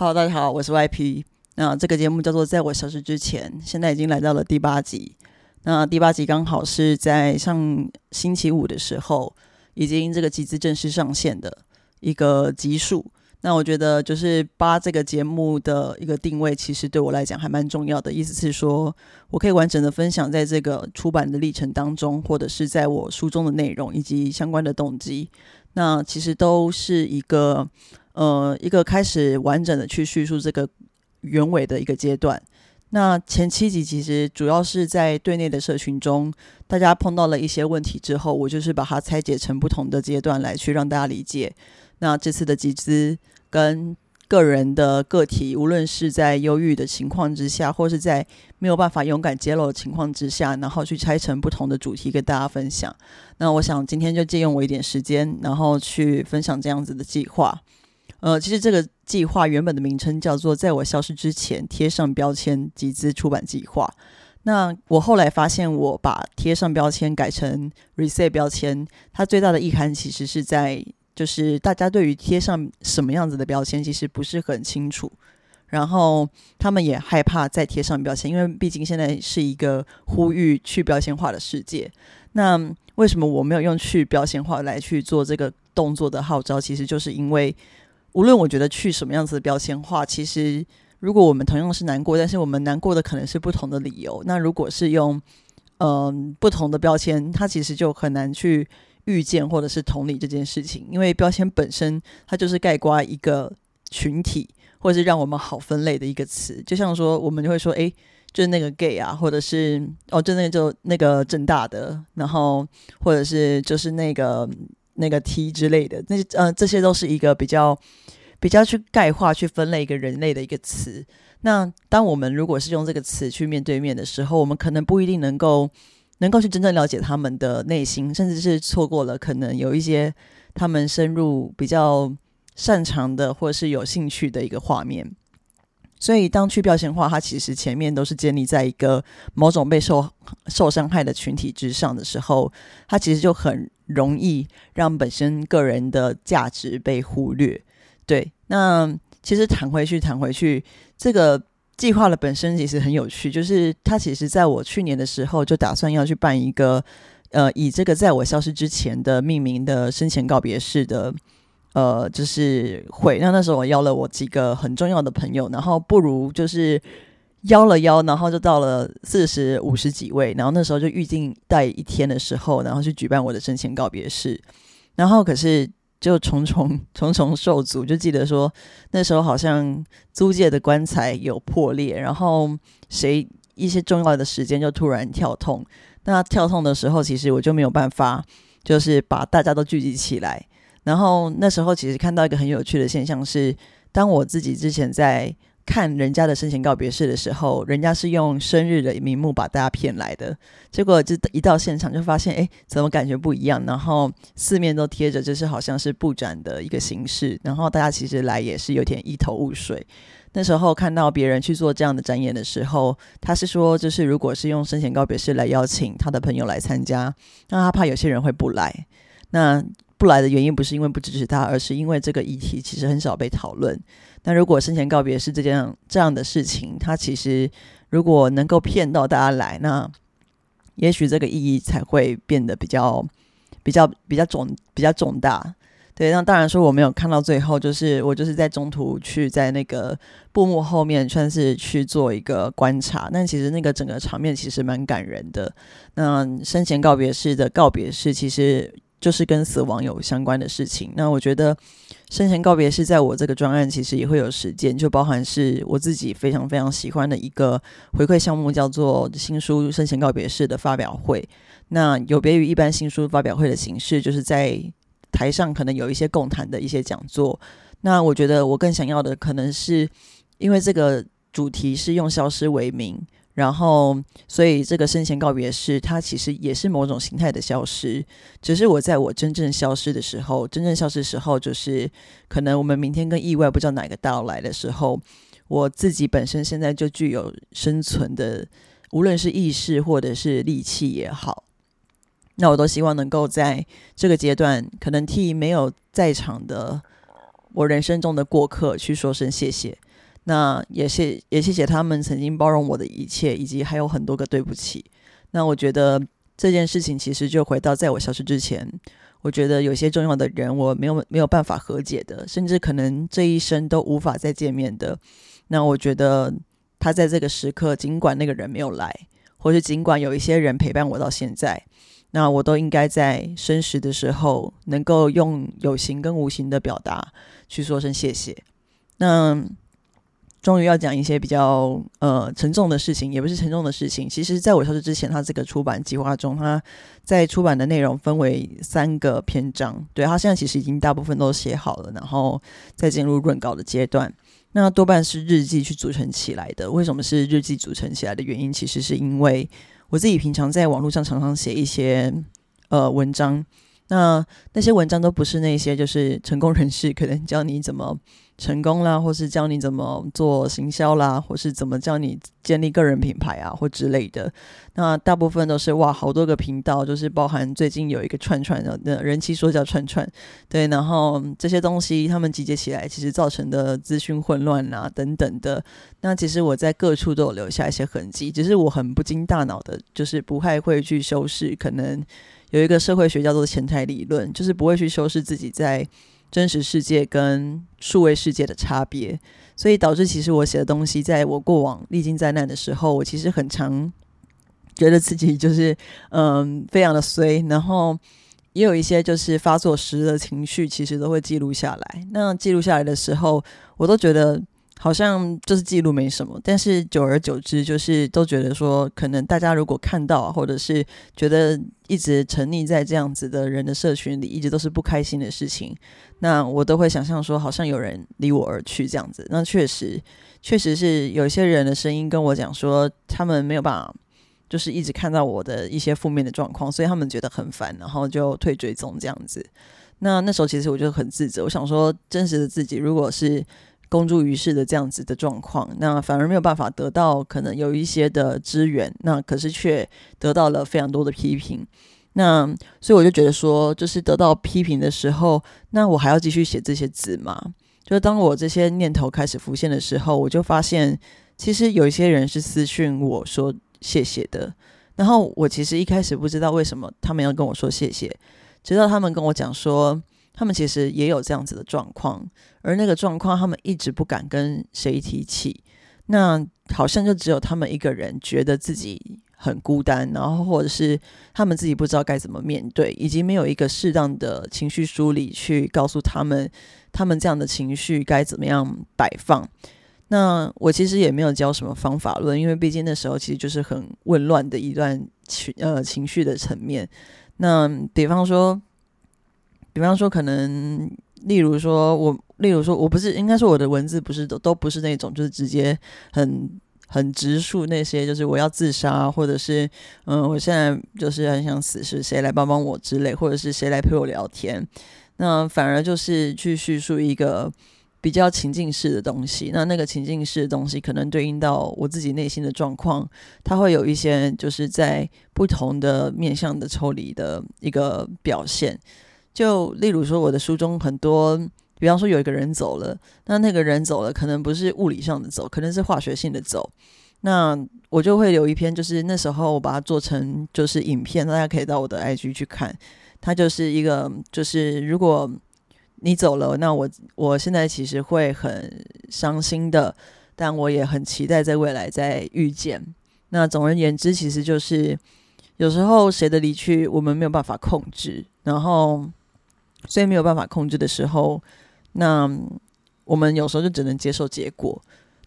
Hello，大家好，我是 YP。那这个节目叫做《在我消失之前》，现在已经来到了第八集。那第八集刚好是在上星期五的时候，已经这个集资正式上线的一个集数。那我觉得就是八这个节目的一个定位，其实对我来讲还蛮重要的。意思是说我可以完整的分享在这个出版的历程当中，或者是在我书中的内容以及相关的动机。那其实都是一个。呃，一个开始完整的去叙述这个原委的一个阶段。那前七集其实主要是在对内的社群中，大家碰到了一些问题之后，我就是把它拆解成不同的阶段来去让大家理解。那这次的集资跟个人的个体，无论是在忧郁的情况之下，或是在没有办法勇敢揭露的情况之下，然后去拆成不同的主题跟大家分享。那我想今天就借用我一点时间，然后去分享这样子的计划。呃，其实这个计划原本的名称叫做“在我消失之前贴上标签集资出版计划”。那我后来发现，我把贴上标签改成 reset 标签，它最大的意涵其实是在，就是大家对于贴上什么样子的标签其实不是很清楚，然后他们也害怕再贴上标签，因为毕竟现在是一个呼吁去标签化的世界。那为什么我没有用去标签化来去做这个动作的号召？其实就是因为。无论我觉得去什么样子的标签化，其实如果我们同样是难过，但是我们难过的可能是不同的理由。那如果是用嗯不同的标签，它其实就很难去预见或者是同理这件事情，因为标签本身它就是概括一个群体，或者是让我们好分类的一个词。就像说，我们就会说，哎，就是那个 gay 啊，或者是哦，就那个就那个正大的，然后或者是就是那个。那个 T 之类的，那呃，这些都是一个比较比较去概化、去分类一个人类的一个词。那当我们如果是用这个词去面对面的时候，我们可能不一定能够能够去真正了解他们的内心，甚至是错过了可能有一些他们深入比较擅长的或者是有兴趣的一个画面。所以，当去标签化，它其实前面都是建立在一个某种被受受伤害的群体之上的时候，它其实就很容易让本身个人的价值被忽略。对，那其实谈回去，谈回去，这个计划的本身其实很有趣，就是它其实在我去年的时候就打算要去办一个，呃，以这个在我消失之前的命名的生前告别式的。呃，就是会那那时候我邀了我几个很重要的朋友，然后不如就是邀了邀，然后就到了四十五十几位，然后那时候就预定待一天的时候，然后去举办我的生前告别式，然后可是就重重 重重受阻，就记得说那时候好像租界的棺材有破裂，然后谁一些重要的时间就突然跳痛，那跳痛的时候，其实我就没有办法，就是把大家都聚集起来。然后那时候其实看到一个很有趣的现象是，当我自己之前在看人家的生前告别式的时候，人家是用生日的名目把大家骗来的，结果就一到现场就发现，哎，怎么感觉不一样？然后四面都贴着，就是好像是布展的一个形式，然后大家其实来也是有点一头雾水。那时候看到别人去做这样的展演的时候，他是说，就是如果是用生前告别式来邀请他的朋友来参加，那他怕有些人会不来，那。不来的原因不是因为不支持他，而是因为这个议题其实很少被讨论。那如果生前告别是这件这样的事情，它其实如果能够骗到大家来，那也许这个意义才会变得比较比较比较重比较重大。对，那当然说我没有看到最后，就是我就是在中途去在那个布幕后面算是去做一个观察，但其实那个整个场面其实蛮感人的。那生前告别式的告别式其实。就是跟死亡有相关的事情。那我觉得生前告别是在我这个专案，其实也会有实践，就包含是我自己非常非常喜欢的一个回馈项目，叫做新书生前告别式的发表会。那有别于一般新书发表会的形式，就是在台上可能有一些共谈的一些讲座。那我觉得我更想要的，可能是因为这个主题是用消失为名。然后，所以这个生前告别式，它其实也是某种形态的消失。只是我在我真正消失的时候，真正消失的时候，就是可能我们明天跟意外不知道哪个到来的时候，我自己本身现在就具有生存的，无论是意识或者是力气也好，那我都希望能够在这个阶段，可能替没有在场的我人生中的过客去说声谢谢。那也谢也谢谢他们曾经包容我的一切，以及还有很多个对不起。那我觉得这件事情其实就回到在我消失之前，我觉得有些重要的人我没有没有办法和解的，甚至可能这一生都无法再见面的。那我觉得他在这个时刻，尽管那个人没有来，或是尽管有一些人陪伴我到现在。那我都应该在生时的时候，能够用有形跟无形的表达去说声谢谢。那终于要讲一些比较呃沉重的事情，也不是沉重的事情。其实，在我消失之前，他这个出版计划中，他在出版的内容分为三个篇章。对他现在其实已经大部分都写好了，然后再进入润稿的阶段。那多半是日记去组成起来的。为什么是日记组成起来的原因？其实是因为。我自己平常在网络上常常写一些呃文章，那那些文章都不是那些就是成功人士可能教你怎么成功啦，或是教你怎么做行销啦，或是怎么教你建立个人品牌啊或之类的。那大部分都是哇，好多个频道，就是包含最近有一个串串的人气说叫串串，对，然后这些东西他们集结起来，其实造成的资讯混乱啊等等的。那其实我在各处都有留下一些痕迹，只是我很不经大脑的，就是不太会去修饰。可能有一个社会学叫做前台理论，就是不会去修饰自己在真实世界跟数位世界的差别，所以导致其实我写的东西，在我过往历经灾难的时候，我其实很常觉得自己就是 嗯非常的衰，然后也有一些就是发作时的情绪，其实都会记录下来。那记录下来的时候，我都觉得。好像就是记录没什么，但是久而久之，就是都觉得说，可能大家如果看到，或者是觉得一直沉溺在这样子的人的社群里，一直都是不开心的事情，那我都会想象说，好像有人离我而去这样子。那确实，确实是有一些人的声音跟我讲说，他们没有办法，就是一直看到我的一些负面的状况，所以他们觉得很烦，然后就退追踪这样子。那那时候其实我就很自责，我想说，真实的自己如果是。公诸于世的这样子的状况，那反而没有办法得到可能有一些的资源，那可是却得到了非常多的批评。那所以我就觉得说，就是得到批评的时候，那我还要继续写这些字吗？就是当我这些念头开始浮现的时候，我就发现其实有一些人是私讯我说谢谢的，然后我其实一开始不知道为什么他们要跟我说谢谢，直到他们跟我讲说。他们其实也有这样子的状况，而那个状况他们一直不敢跟谁提起，那好像就只有他们一个人觉得自己很孤单，然后或者是他们自己不知道该怎么面对，以及没有一个适当的情绪梳理去告诉他们，他们这样的情绪该怎么样摆放。那我其实也没有教什么方法论，因为毕竟那时候其实就是很混乱的一段情呃情绪的层面。那比方说。比方说，可能例如说，我例如说，我不是应该说我的文字不是都都不是那种，就是直接很很直述那些，就是我要自杀，或者是嗯，我现在就是很想死，是谁来帮帮我之类，或者是谁来陪我聊天。那反而就是去叙述一个比较情境式的东西。那那个情境式的东西，可能对应到我自己内心的状况，它会有一些就是在不同的面向的抽离的一个表现。就例如说，我的书中很多，比方说有一个人走了，那那个人走了，可能不是物理上的走，可能是化学性的走。那我就会留一篇，就是那时候我把它做成就是影片，大家可以到我的 IG 去看。它就是一个，就是如果你走了，那我我现在其实会很伤心的，但我也很期待在未来再遇见。那总而言之，其实就是有时候谁的离去，我们没有办法控制，然后。所以没有办法控制的时候，那我们有时候就只能接受结果。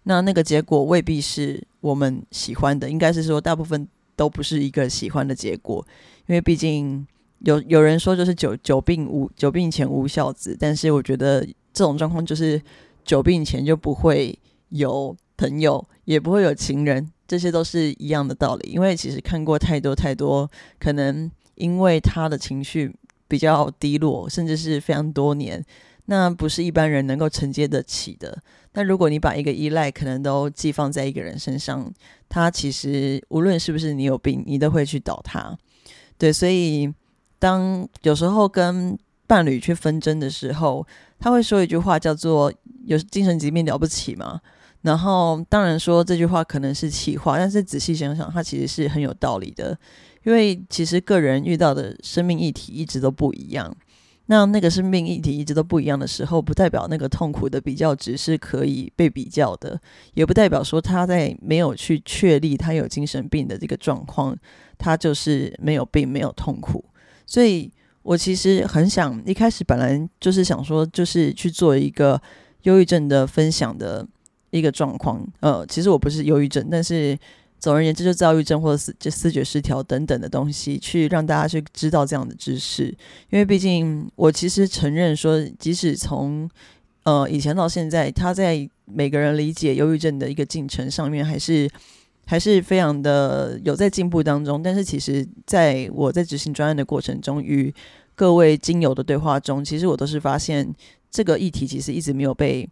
那那个结果未必是我们喜欢的，应该是说大部分都不是一个喜欢的结果。因为毕竟有有人说就是久久病无久病前无孝子，但是我觉得这种状况就是久病前就不会有朋友，也不会有情人，这些都是一样的道理。因为其实看过太多太多，可能因为他的情绪。比较低落，甚至是非常多年，那不是一般人能够承接得起的。那如果你把一个依赖可能都寄放在一个人身上，他其实无论是不是你有病，你都会去倒他。对，所以当有时候跟伴侣去纷争的时候，他会说一句话叫做有精神疾病了不起吗？然后当然说这句话可能是气话，但是仔细想想，它其实是很有道理的。因为其实个人遇到的生命议题一直都不一样，那那个生命议题一直都不一样的时候，不代表那个痛苦的比较值是可以被比较的，也不代表说他在没有去确立他有精神病的这个状况，他就是没有病没有痛苦。所以我其实很想一开始本来就是想说，就是去做一个忧郁症的分享的一个状况。呃，其实我不是忧郁症，但是。总而言之，就躁郁症或者思就思觉失调等等的东西，去让大家去知道这样的知识。因为毕竟，我其实承认说，即使从呃以前到现在，他在每个人理解忧郁症的一个进程上面，还是还是非常的有在进步当中。但是，其实在我在执行专案的过程中，与各位精友的对话中，其实我都是发现这个议题其实一直没有被。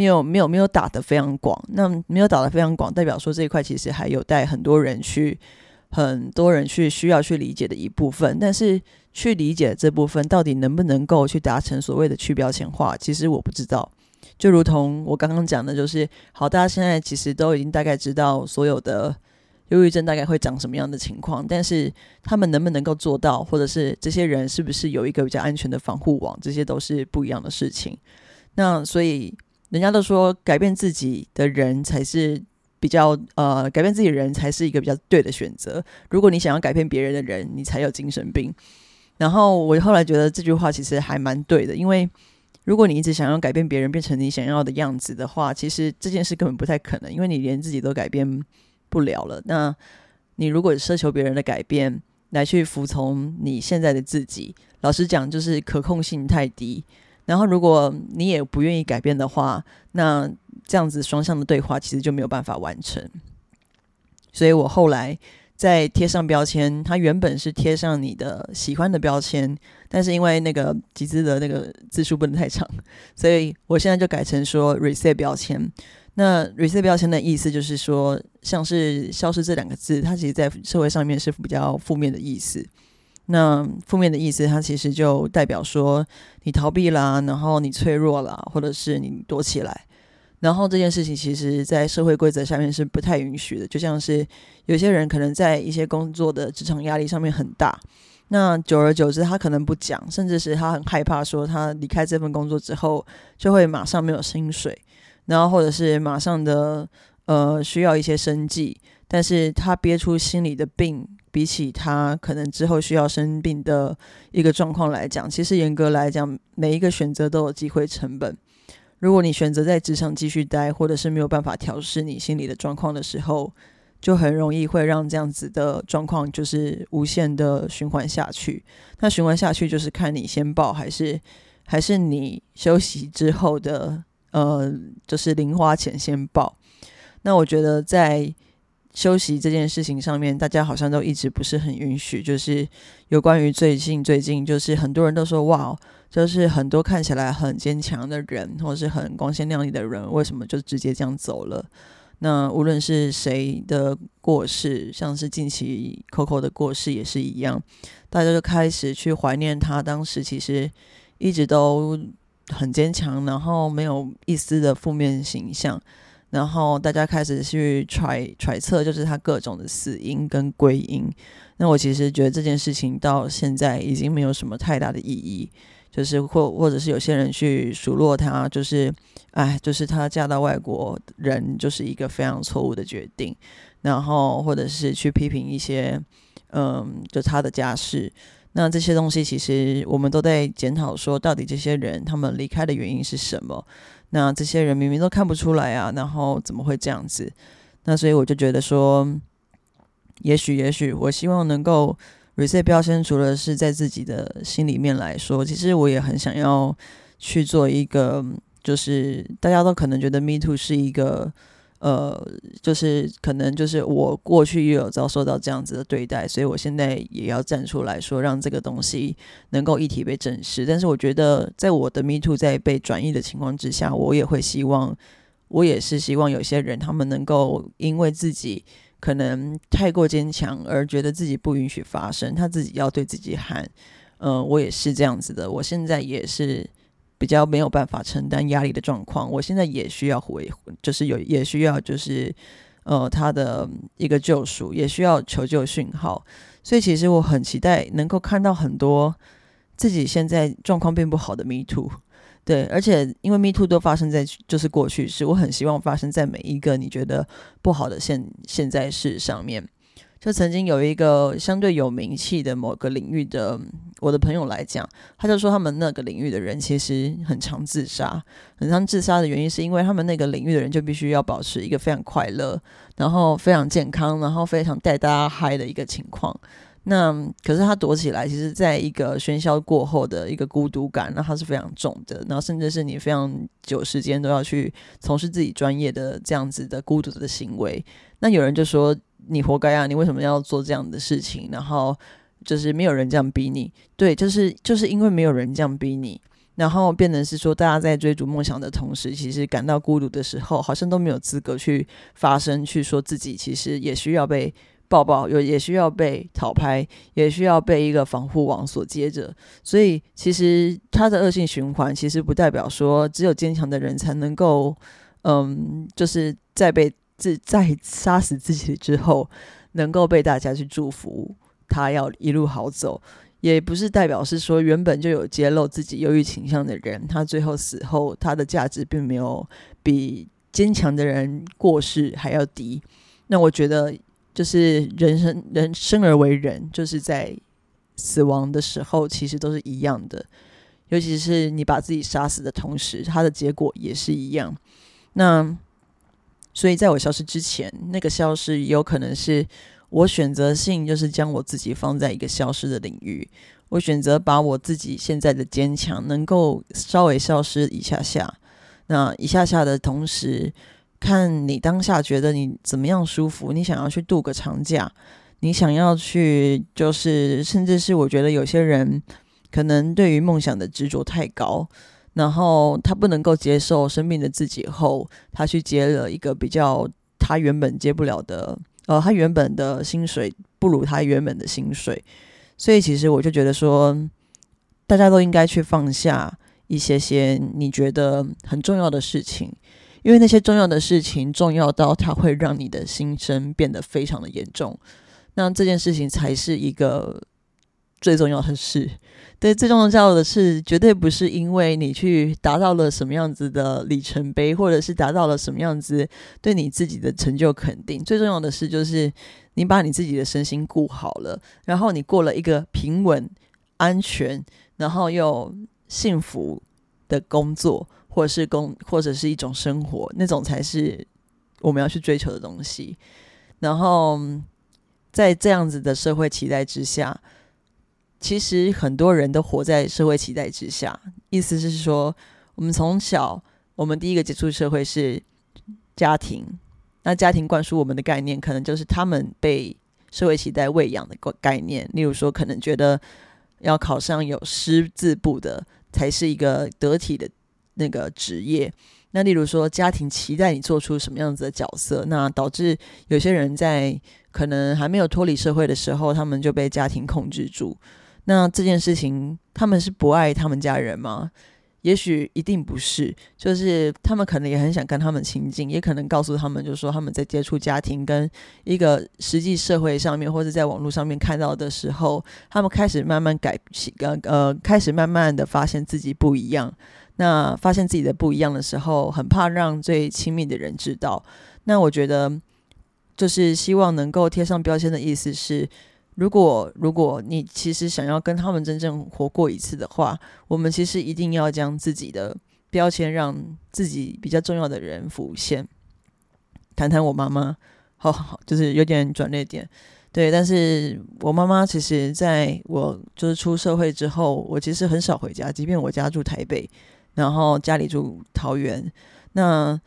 没有没有没有打得非常广，那没有打得非常广，代表说这一块其实还有待很多人去，很多人去需要去理解的一部分。但是去理解这部分到底能不能够去达成所谓的去标签化，其实我不知道。就如同我刚刚讲的，就是好，大家现在其实都已经大概知道所有的忧郁症大概会长什么样的情况，但是他们能不能够做到，或者是这些人是不是有一个比较安全的防护网，这些都是不一样的事情。那所以。人家都说改变自己的人才是比较呃，改变自己人才是一个比较对的选择。如果你想要改变别人的人，你才有精神病。然后我后来觉得这句话其实还蛮对的，因为如果你一直想要改变别人变成你想要的样子的话，其实这件事根本不太可能，因为你连自己都改变不了了。那你如果奢求别人的改变来去服从你现在的自己，老实讲，就是可控性太低。然后，如果你也不愿意改变的话，那这样子双向的对话其实就没有办法完成。所以我后来在贴上标签，它原本是贴上你的喜欢的标签，但是因为那个集资的那个字数不能太长，所以我现在就改成说 “reset” 标签。那 “reset” 标签的意思就是说，像是“消失”这两个字，它其实在社会上面是比较负面的意思。那负面的意思，它其实就代表说你逃避啦，然后你脆弱啦，或者是你躲起来。然后这件事情，其实在社会规则下面是不太允许的。就像是有些人可能在一些工作的职场压力上面很大，那久而久之，他可能不讲，甚至是他很害怕说他离开这份工作之后就会马上没有薪水，然后或者是马上的呃需要一些生计，但是他憋出心里的病。比起他可能之后需要生病的一个状况来讲，其实严格来讲，每一个选择都有机会成本。如果你选择在职场继续待，或者是没有办法调试你心理的状况的时候，就很容易会让这样子的状况就是无限的循环下去。那循环下去就是看你先报还是还是你休息之后的呃，就是零花钱先报。那我觉得在。休息这件事情上面，大家好像都一直不是很允许。就是有关于最近最近，就是很多人都说哇，就是很多看起来很坚强的人，或是很光鲜亮丽的人，为什么就直接这样走了？那无论是谁的过世，像是近期 Coco 的过世也是一样，大家就开始去怀念他当时其实一直都很坚强，然后没有一丝的负面形象。然后大家开始去揣揣测，就是他各种的死因跟归因。那我其实觉得这件事情到现在已经没有什么太大的意义，就是或或者是有些人去数落他，就是哎，就是他嫁到外国人就是一个非常错误的决定。然后或者是去批评一些，嗯，就他的家世。那这些东西其实我们都在检讨，说到底这些人他们离开的原因是什么？那这些人明明都看不出来啊，然后怎么会这样子？那所以我就觉得说，也许也许，我希望能够 reset 标签，除了是在自己的心里面来说，其实我也很想要去做一个，就是大家都可能觉得 me too 是一个。呃，就是可能就是我过去也有遭受到这样子的对待，所以我现在也要站出来说，让这个东西能够一体被正视。但是我觉得，在我的 Me Too 在被转移的情况之下，我也会希望，我也是希望有些人他们能够因为自己可能太过坚强而觉得自己不允许发声，他自己要对自己喊，嗯，我也是这样子的，我现在也是。比较没有办法承担压力的状况，我现在也需要回，就是有也需要就是呃他的一个救赎，也需要求救讯号。所以其实我很期待能够看到很多自己现在状况并不好的 Me Too。对，而且因为 Me Too 都发生在就是过去式，我很希望发生在每一个你觉得不好的现现在事上面。就曾经有一个相对有名气的某个领域的我的朋友来讲，他就说他们那个领域的人其实很常自杀，很常自杀的原因是因为他们那个领域的人就必须要保持一个非常快乐，然后非常健康，然后非常带大家嗨的一个情况。那可是他躲起来，其实在一个喧嚣过后的一个孤独感，那他是非常重的。然后甚至是你非常久时间都要去从事自己专业的这样子的孤独的行为。那有人就说你活该啊，你为什么要做这样的事情？然后就是没有人这样逼你，对，就是就是因为没有人这样逼你，然后变成是说大家在追逐梦想的同时，其实感到孤独的时候，好像都没有资格去发声，去说自己其实也需要被。抱抱有也需要被讨拍，也需要被一个防护网所接着，所以其实它的恶性循环，其实不代表说只有坚强的人才能够，嗯，就是在被自在杀死自己之后，能够被大家去祝福他要一路好走，也不是代表是说原本就有揭露自己忧郁倾向的人，他最后死后他的价值并没有比坚强的人过世还要低。那我觉得。就是人生，人生而为人，就是在死亡的时候，其实都是一样的。尤其是你把自己杀死的同时，它的结果也是一样。那所以，在我消失之前，那个消失有可能是我选择性，就是将我自己放在一个消失的领域。我选择把我自己现在的坚强，能够稍微消失一下下。那一下下的同时。看你当下觉得你怎么样舒服，你想要去度个长假，你想要去，就是甚至是我觉得有些人可能对于梦想的执着太高，然后他不能够接受生病的自己后，他去接了一个比较他原本接不了的，呃，他原本的薪水不如他原本的薪水，所以其实我就觉得说，大家都应该去放下一些些你觉得很重要的事情。因为那些重要的事情，重要到它会让你的心声变得非常的严重，那这件事情才是一个最重要的事。对，最重要的是，绝对不是因为你去达到了什么样子的里程碑，或者是达到了什么样子对你自己的成就肯定。最重要的是，就是你把你自己的身心顾好了，然后你过了一个平稳、安全，然后又幸福的工作。或者是工，或者是一种生活，那种才是我们要去追求的东西。然后在这样子的社会期待之下，其实很多人都活在社会期待之下。意思是说，我们从小，我们第一个接触社会是家庭，那家庭灌输我们的概念，可能就是他们被社会期待喂养的概念。例如说，可能觉得要考上有师字部的，才是一个得体的。那个职业，那例如说家庭期待你做出什么样子的角色，那导致有些人在可能还没有脱离社会的时候，他们就被家庭控制住。那这件事情，他们是不爱他们家人吗？也许一定不是，就是他们可能也很想跟他们亲近，也可能告诉他们，就是说他们在接触家庭跟一个实际社会上面，或者在网络上面看到的时候，他们开始慢慢改，呃呃，开始慢慢的发现自己不一样。那发现自己的不一样的时候，很怕让最亲密的人知道。那我觉得，就是希望能够贴上标签的意思是，如果如果你其实想要跟他们真正活过一次的话，我们其实一定要将自己的标签让自己比较重要的人浮现。谈谈我妈妈，好好，好就是有点转捩点，对。但是我妈妈其实在我就是出社会之后，我其实很少回家，即便我家住台北。然后家里住桃园，那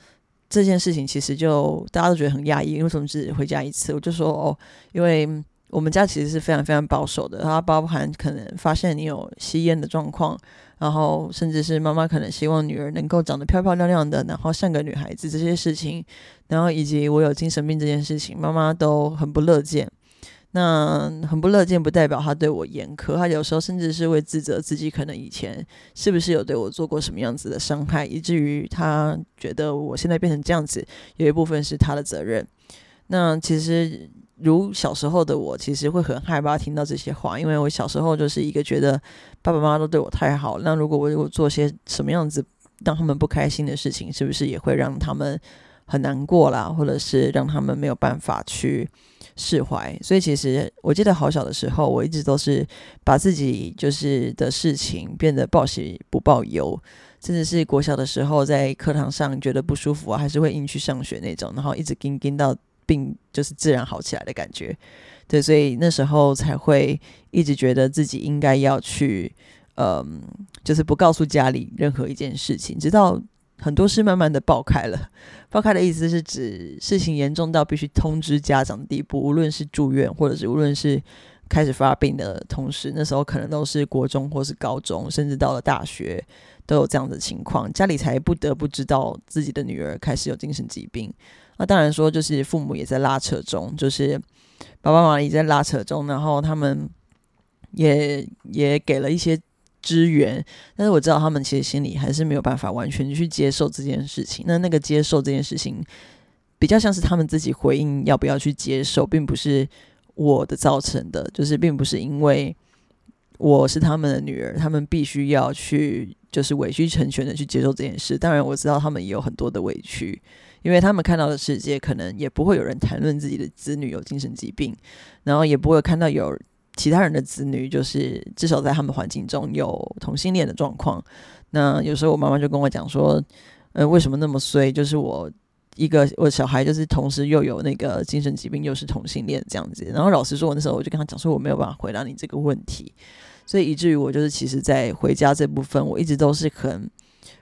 这件事情其实就大家都觉得很压抑，因为什么只回家一次？我就说哦，因为我们家其实是非常非常保守的，它包含可能发现你有吸烟的状况，然后甚至是妈妈可能希望女儿能够长得漂漂亮亮的，然后像个女孩子这些事情，然后以及我有精神病这件事情，妈妈都很不乐见。那很不乐见，不代表他对我严苛，他有时候甚至是会自责自己，可能以前是不是有对我做过什么样子的伤害，以至于他觉得我现在变成这样子，有一部分是他的责任。那其实，如小时候的我，其实会很害怕听到这些话，因为我小时候就是一个觉得爸爸妈妈都对我太好，那如果我如果做些什么样子让他们不开心的事情，是不是也会让他们很难过啦，或者是让他们没有办法去。释怀，所以其实我记得好小的时候，我一直都是把自己就是的事情变得报喜不报忧，甚至是国小的时候在课堂上觉得不舒服啊，还是会硬去上学那种，然后一直跟跟到就是自然好起来的感觉。对，所以那时候才会一直觉得自己应该要去，嗯，就是不告诉家里任何一件事情，直到。很多事慢慢的爆开了，爆开的意思是指事情严重到必须通知家长的地步，无论是住院，或者是无论是开始发病的同时，那时候可能都是国中或是高中，甚至到了大学都有这样的情况，家里才不得不知道自己的女儿开始有精神疾病。那当然说，就是父母也在拉扯中，就是爸爸妈妈也在拉扯中，然后他们也也给了一些。支援，但是我知道他们其实心里还是没有办法完全去接受这件事情。那那个接受这件事情，比较像是他们自己回应要不要去接受，并不是我的造成的，就是并不是因为我是他们的女儿，他们必须要去就是委曲成全的去接受这件事。当然我知道他们也有很多的委屈，因为他们看到的世界可能也不会有人谈论自己的子女有精神疾病，然后也不会看到有。其他人的子女，就是至少在他们环境中有同性恋的状况。那有时候我妈妈就跟我讲说，呃，为什么那么衰？就是我一个我小孩，就是同时又有那个精神疾病，又是同性恋这样子。然后老实说，我那时候我就跟他讲说，我没有办法回答你这个问题。所以以至于我就是其实，在回家这部分，我一直都是很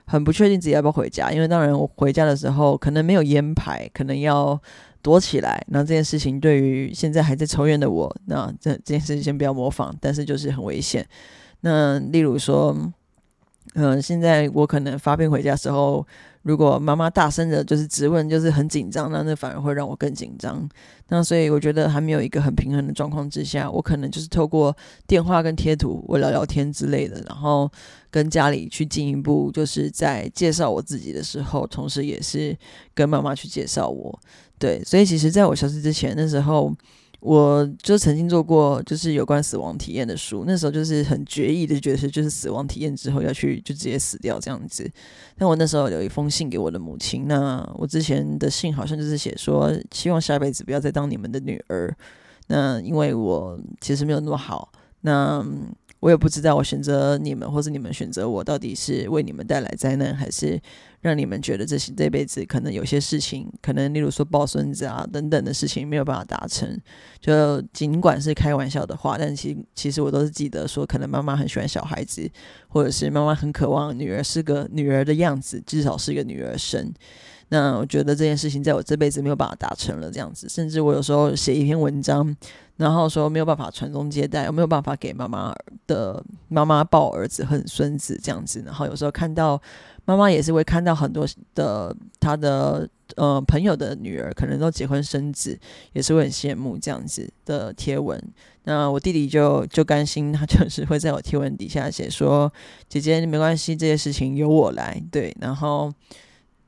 很不确定自己要不要回家。因为当然我回家的时候，可能没有烟牌，可能要。躲起来，那这件事情对于现在还在抽烟的我，那这这件事情先不要模仿，但是就是很危险。那例如说，嗯，现在我可能发病回家时候，如果妈妈大声的，就是质问，就是很紧张，那那反而会让我更紧张。那所以我觉得还没有一个很平衡的状况之下，我可能就是透过电话跟贴图，我聊聊天之类的，然后跟家里去进一步，就是在介绍我自己的时候，同时也是跟妈妈去介绍我。对，所以其实在我消失之前，那时候我就曾经做过就是有关死亡体验的书。那时候就是很决意的觉得是就是死亡体验之后要去就直接死掉这样子。但我那时候有一封信给我的母亲，那我之前的信好像就是写说希望下辈子不要再当你们的女儿。那因为我其实没有那么好，那我也不知道我选择你们或是你们选择我到底是为你们带来灾难还是。让你们觉得这些这辈子可能有些事情，可能例如说抱孙子啊等等的事情没有办法达成，就尽管是开玩笑的话，但其其实我都是记得说，可能妈妈很喜欢小孩子，或者是妈妈很渴望女儿是个女儿的样子，至少是一个女儿身。那我觉得这件事情在我这辈子没有办法达成了，这样子，甚至我有时候写一篇文章，然后说没有办法传宗接代，我没有办法给妈妈的妈妈抱儿子和孙子这样子，然后有时候看到。妈妈也是会看到很多的他的呃朋友的女儿可能都结婚生子，也是会很羡慕这样子的贴文。那我弟弟就就甘心，他就是会在我贴文底下写说：“姐姐没关系，这些事情由我来。”对，然后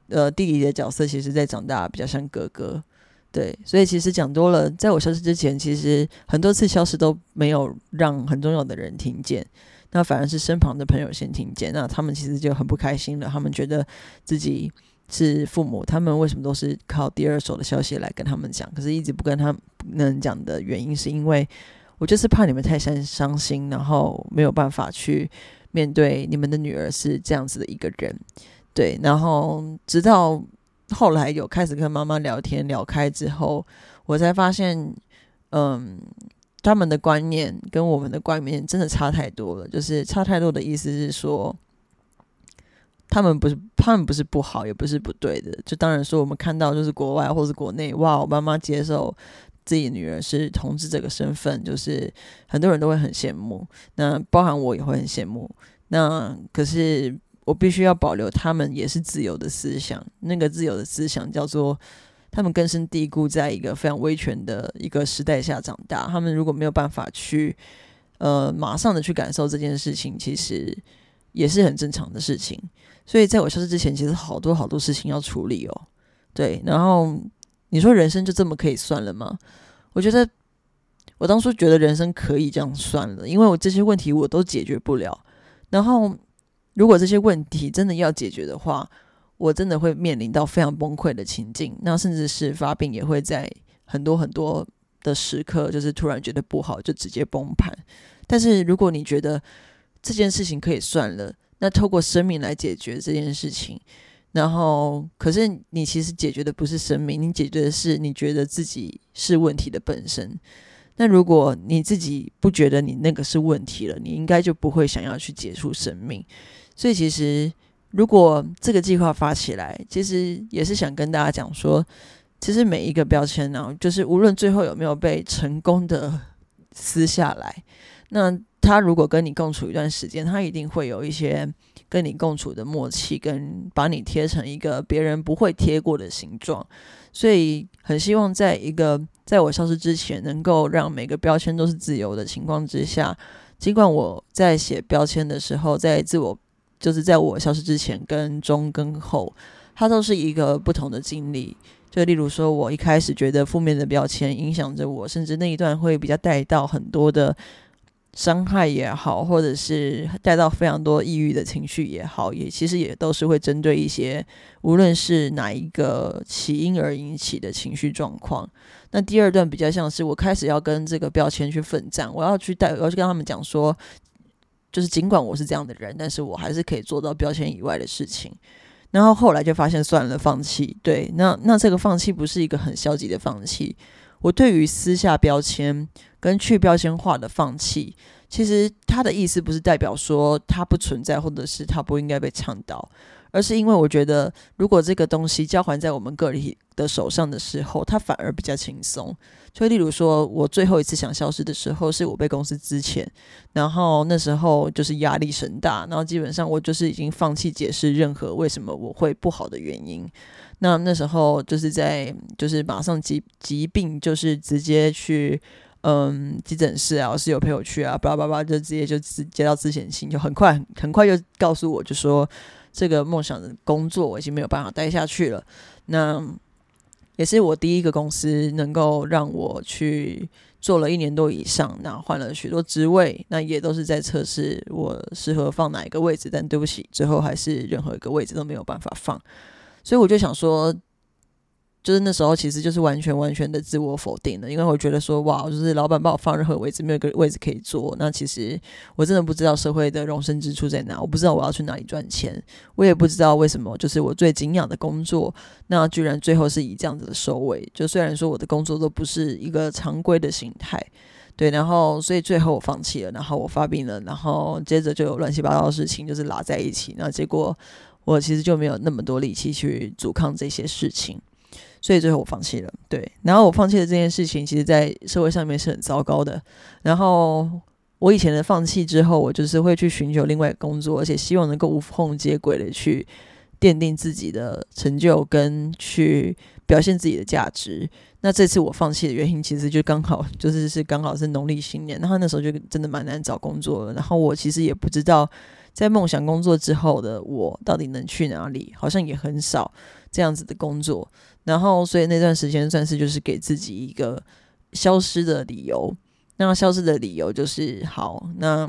呃弟弟的角色其实在长大比较像哥哥，对，所以其实讲多了，在我消失之前，其实很多次消失都没有让很重要的人听见。那反而是身旁的朋友先听见，那他们其实就很不开心了。他们觉得自己是父母，他们为什么都是靠第二手的消息来跟他们讲？可是一直不跟他们讲的原因，是因为我就是怕你们太伤伤心，然后没有办法去面对你们的女儿是这样子的一个人。对，然后直到后来有开始跟妈妈聊天聊开之后，我才发现，嗯。他们的观念跟我们的观念真的差太多了，就是差太多的意思是说，他们不是他们不是不好，也不是不对的。就当然说，我们看到就是国外或是国内，哇，我妈妈接受自己女儿是同志这个身份，就是很多人都会很羡慕，那包含我也会很羡慕。那可是我必须要保留他们也是自由的思想，那个自由的思想叫做。他们根深蒂固在一个非常威权的一个时代下长大，他们如果没有办法去呃马上的去感受这件事情，其实也是很正常的事情。所以在我消失之前，其实好多好多事情要处理哦。对，然后你说人生就这么可以算了吗？我觉得我当初觉得人生可以这样算了，因为我这些问题我都解决不了。然后如果这些问题真的要解决的话，我真的会面临到非常崩溃的情境，那甚至是发病也会在很多很多的时刻，就是突然觉得不好就直接崩盘。但是如果你觉得这件事情可以算了。那透过生命来解决这件事情，然后可是你其实解决的不是生命，你解决的是你觉得自己是问题的本身。那如果你自己不觉得你那个是问题了，你应该就不会想要去结束生命。所以其实如果这个计划发起来，其实也是想跟大家讲说，其实每一个标签呢，就是无论最后有没有被成功的撕下来，那。他如果跟你共处一段时间，他一定会有一些跟你共处的默契，跟把你贴成一个别人不会贴过的形状。所以很希望在一个在我消失之前，能够让每个标签都是自由的情况之下，尽管我在写标签的时候，在自我就是在我消失之前跟中跟后，它都是一个不同的经历。就例如说，我一开始觉得负面的标签影响着我，甚至那一段会比较带到很多的。伤害也好，或者是带到非常多抑郁的情绪也好，也其实也都是会针对一些无论是哪一个起因而引起的情绪状况。那第二段比较像是我开始要跟这个标签去奋战，我要去带，我要去跟他们讲说，就是尽管我是这样的人，但是我还是可以做到标签以外的事情。然后后来就发现算了，放弃。对，那那这个放弃不是一个很消极的放弃。我对于撕下标签跟去标签化的放弃，其实它的意思不是代表说它不存在，或者是它不应该被倡导，而是因为我觉得，如果这个东西交还在我们个体的手上的时候，它反而比较轻松。就例如说，我最后一次想消失的时候，是我被公司之前，然后那时候就是压力神大，然后基本上我就是已经放弃解释任何为什么我会不好的原因。那那时候就是在就是马上疾疾病就是直接去嗯急诊室啊，我室友陪我去啊，巴拉巴拉就直接就接到咨询信，就很快很快就告诉我就说这个梦想的工作我已经没有办法待下去了。那也是我第一个公司能够让我去做了一年多以上，那换了许多职位，那也都是在测试我适合放哪一个位置，但对不起，最后还是任何一个位置都没有办法放。所以我就想说，就是那时候其实就是完全完全的自我否定了，因为我觉得说，哇，就是老板把我放任何位置，没有个位置可以坐。那其实我真的不知道社会的容身之处在哪，我不知道我要去哪里赚钱，我也不知道为什么，就是我最敬仰的工作，那居然最后是以这样子的收尾。就虽然说我的工作都不是一个常规的形态，对，然后所以最后我放弃了，然后我发病了，然后接着就有乱七八糟的事情，就是拉在一起，那结果。我其实就没有那么多力气去阻抗这些事情，所以最后我放弃了。对，然后我放弃的这件事情，其实在社会上面是很糟糕的。然后我以前的放弃之后，我就是会去寻求另外工作，而且希望能够无缝接轨的去奠定自己的成就跟去表现自己的价值。那这次我放弃的原因，其实就刚好就是是刚好是农历新年，然后那时候就真的蛮难找工作了。然后我其实也不知道。在梦想工作之后的我，到底能去哪里？好像也很少这样子的工作。然后，所以那段时间算是就是给自己一个消失的理由。那消失的理由就是，好，那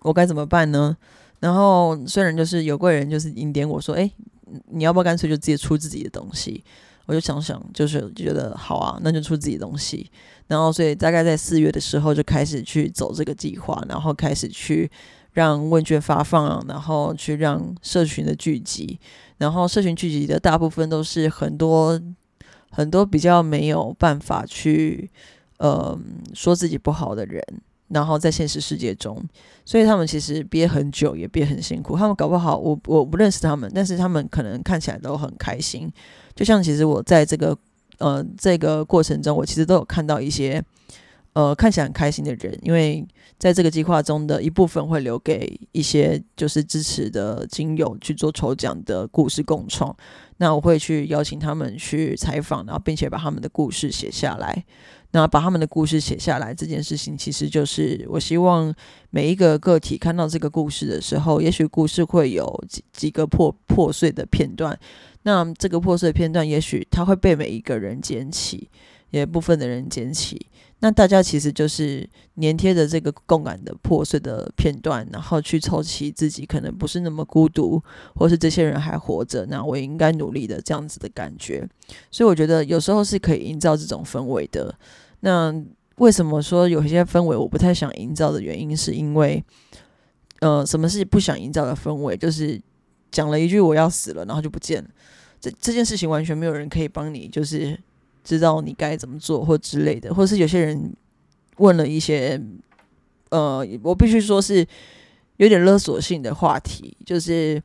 我该怎么办呢？然后，虽然就是有贵人就是引点我说，哎，你要不要干脆就直接出自己的东西？我就想想，就是觉得好啊，那就出自己东西。然后，所以大概在四月的时候就开始去走这个计划，然后开始去。让问卷发放，然后去让社群的聚集，然后社群聚集的大部分都是很多很多比较没有办法去呃说自己不好的人，然后在现实世界中，所以他们其实憋很久也憋很辛苦。他们搞不好我我不认识他们，但是他们可能看起来都很开心。就像其实我在这个呃这个过程中，我其实都有看到一些。呃看起来很开心的人，因为在这个计划中的一部分会留给一些就是支持的亲友去做抽奖的故事共创。那我会去邀请他们去采访，然后并且把他们的故事写下来。那把他们的故事写下来这件事情，其实就是我希望每一个个体看到这个故事的时候，也许故事会有几几个破破碎的片段。那这个破碎的片段，也许它会被每一个人捡起，也部分的人捡起。那大家其实就是粘贴着这个共感的破碎的片段，然后去凑齐自己可能不是那么孤独，或是这些人还活着，那我也应该努力的这样子的感觉。所以我觉得有时候是可以营造这种氛围的。那为什么说有些氛围我不太想营造的原因，是因为，呃，什么是不想营造的氛围？就是讲了一句我要死了，然后就不见了。这这件事情完全没有人可以帮你，就是。知道你该怎么做或之类的，或是有些人问了一些，呃，我必须说是有点勒索性的话题，就是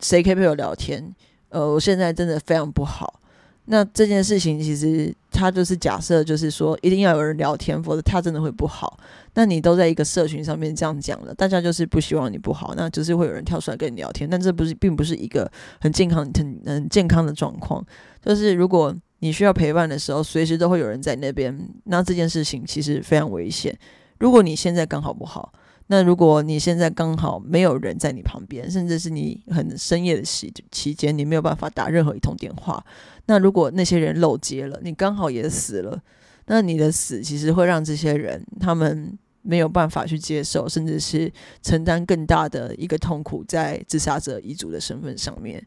谁可以陪我聊天？呃，我现在真的非常不好。那这件事情其实他就是假设，就是说一定要有人聊天，否则他真的会不好。那你都在一个社群上面这样讲了，大家就是不希望你不好，那就是会有人跳出来跟你聊天。但这不是，并不是一个很健康、很很健康的状况。就是如果你需要陪伴的时候，随时都会有人在那边。那这件事情其实非常危险。如果你现在刚好不好，那如果你现在刚好没有人在你旁边，甚至是你很深夜的期期间，你没有办法打任何一通电话。那如果那些人漏接了，你刚好也死了，那你的死其实会让这些人他们没有办法去接受，甚至是承担更大的一个痛苦在自杀者遗嘱的身份上面。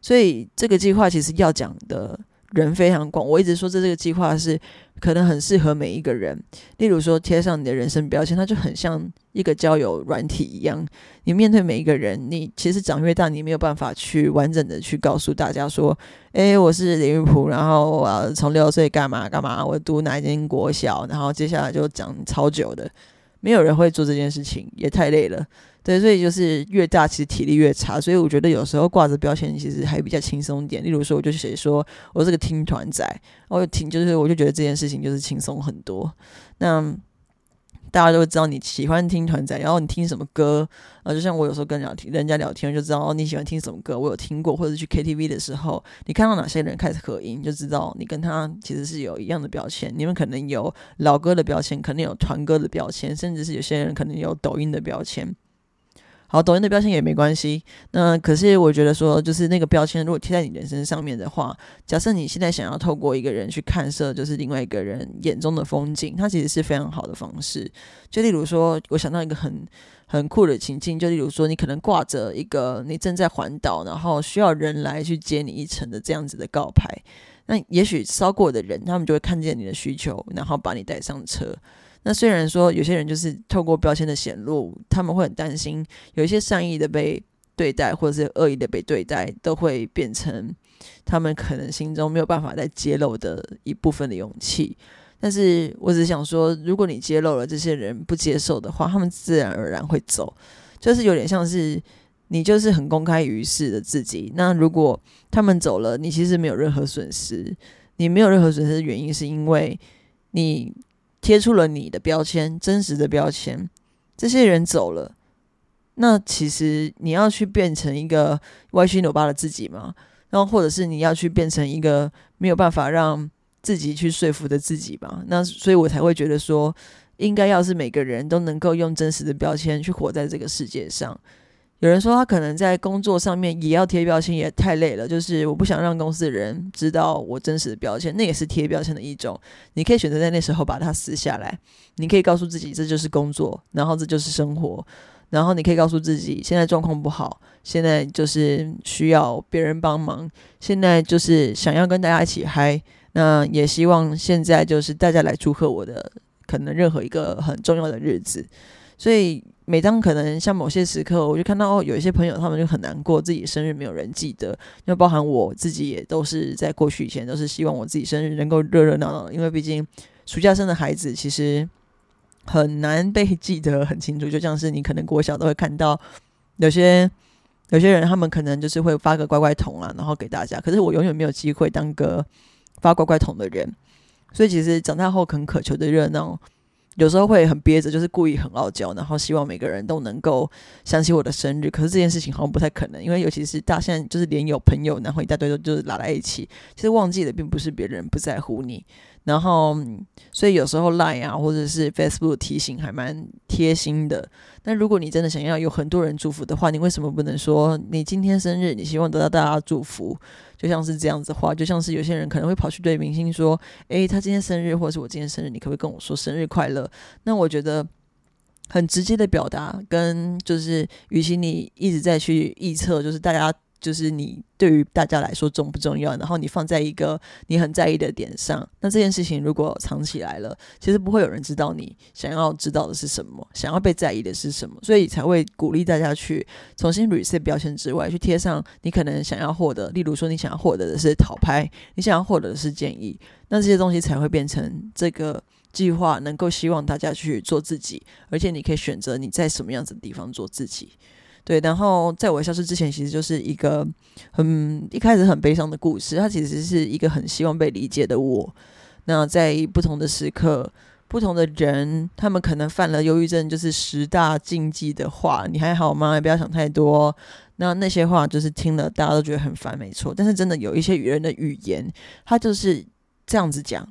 所以这个计划其实要讲的。人非常广，我一直说这这个计划是可能很适合每一个人。例如说，贴上你的人生标签，它就很像一个交友软体一样。你面对每一个人，你其实长越大，你没有办法去完整的去告诉大家说：“诶，我是李玉普，然后我从六岁干嘛干嘛，我读哪一间国小，然后接下来就讲超久的，没有人会做这件事情，也太累了。”对，所以就是越大，其实体力越差。所以我觉得有时候挂着标签，其实还比较轻松一点。例如说，我就写说我是个听团仔，我听就是我就觉得这件事情就是轻松很多。那大家都会知道你喜欢听团仔，然后你听什么歌啊？就像我有时候跟聊天，人家聊天就知道哦你喜欢听什么歌，我有听过，或者去 KTV 的时候，你看到哪些人开始合音，就知道你跟他其实是有一样的标签。你们可能有老歌的标签，可能有团歌的标签，甚至是有些人可能有抖音的标签。好，抖音的标签也没关系。那可是我觉得说，就是那个标签如果贴在你人生上面的话，假设你现在想要透过一个人去看摄，就是另外一个人眼中的风景，它其实是非常好的方式。就例如说，我想到一个很很酷的情境，就例如说，你可能挂着一个你正在环岛，然后需要人来去接你一程的这样子的告牌，那也许烧过的人，他们就会看见你的需求，然后把你带上车。那虽然说有些人就是透过标签的显露，他们会很担心有一些善意的被对待，或者是恶意的被对待，都会变成他们可能心中没有办法再揭露的一部分的勇气。但是我只想说，如果你揭露了，这些人不接受的话，他们自然而然会走，就是有点像是你就是很公开于世的自己。那如果他们走了，你其实没有任何损失。你没有任何损失的原因，是因为你。贴出了你的标签，真实的标签。这些人走了，那其实你要去变成一个歪七扭八的自己吗？然后或者是你要去变成一个没有办法让自己去说服的自己吧？那所以我才会觉得说，应该要是每个人都能够用真实的标签去活在这个世界上。有人说他可能在工作上面也要贴标签，也太累了。就是我不想让公司的人知道我真实的标签，那也是贴标签的一种。你可以选择在那时候把它撕下来，你可以告诉自己这就是工作，然后这就是生活，然后你可以告诉自己现在状况不好，现在就是需要别人帮忙，现在就是想要跟大家一起嗨。那也希望现在就是大家来祝贺我的可能任何一个很重要的日子，所以。每当可能像某些时刻，我就看到哦，有一些朋友他们就很难过，自己生日没有人记得。因包含我自己也都是在过去以前都是希望我自己生日能够热热闹闹，因为毕竟暑假生的孩子其实很难被记得很清楚。就像是你可能国小都会看到有些有些人，他们可能就是会发个乖乖桶啊，然后给大家。可是我永远没有机会当个发乖乖桶的人，所以其实长大后很渴求的热闹。有时候会很憋着，就是故意很傲娇，然后希望每个人都能够想起我的生日。可是这件事情好像不太可能，因为尤其是大现在就是连有朋友，然后一大堆都就是拉在一起，其实忘记的并不是别人不在乎你。然后，所以有时候 Line 啊，或者是 Facebook 提醒还蛮贴心的。但如果你真的想要有很多人祝福的话，你为什么不能说你今天生日，你希望得到大家祝福？就像是这样子的话，就像是有些人可能会跑去对明星说：“诶，他今天生日，或者是我今天生日，你可不可以跟我说生日快乐？”那我觉得很直接的表达，跟就是与其你一直在去预测，就是大家。就是你对于大家来说重不重要？然后你放在一个你很在意的点上，那这件事情如果藏起来了，其实不会有人知道你想要知道的是什么，想要被在意的是什么，所以才会鼓励大家去重新 reset 标签之外，去贴上你可能想要获得，例如说你想要获得的是讨拍，你想要获得的是建议，那这些东西才会变成这个计划能够希望大家去做自己，而且你可以选择你在什么样子的地方做自己。对，然后在我消失之前，其实就是一个很一开始很悲伤的故事。它其实是一个很希望被理解的我。那在不同的时刻，不同的人，他们可能犯了忧郁症，就是十大禁忌的话。你还好吗？不要想太多。那那些话就是听了大家都觉得很烦，没错。但是真的有一些语人的语言，他就是这样子讲。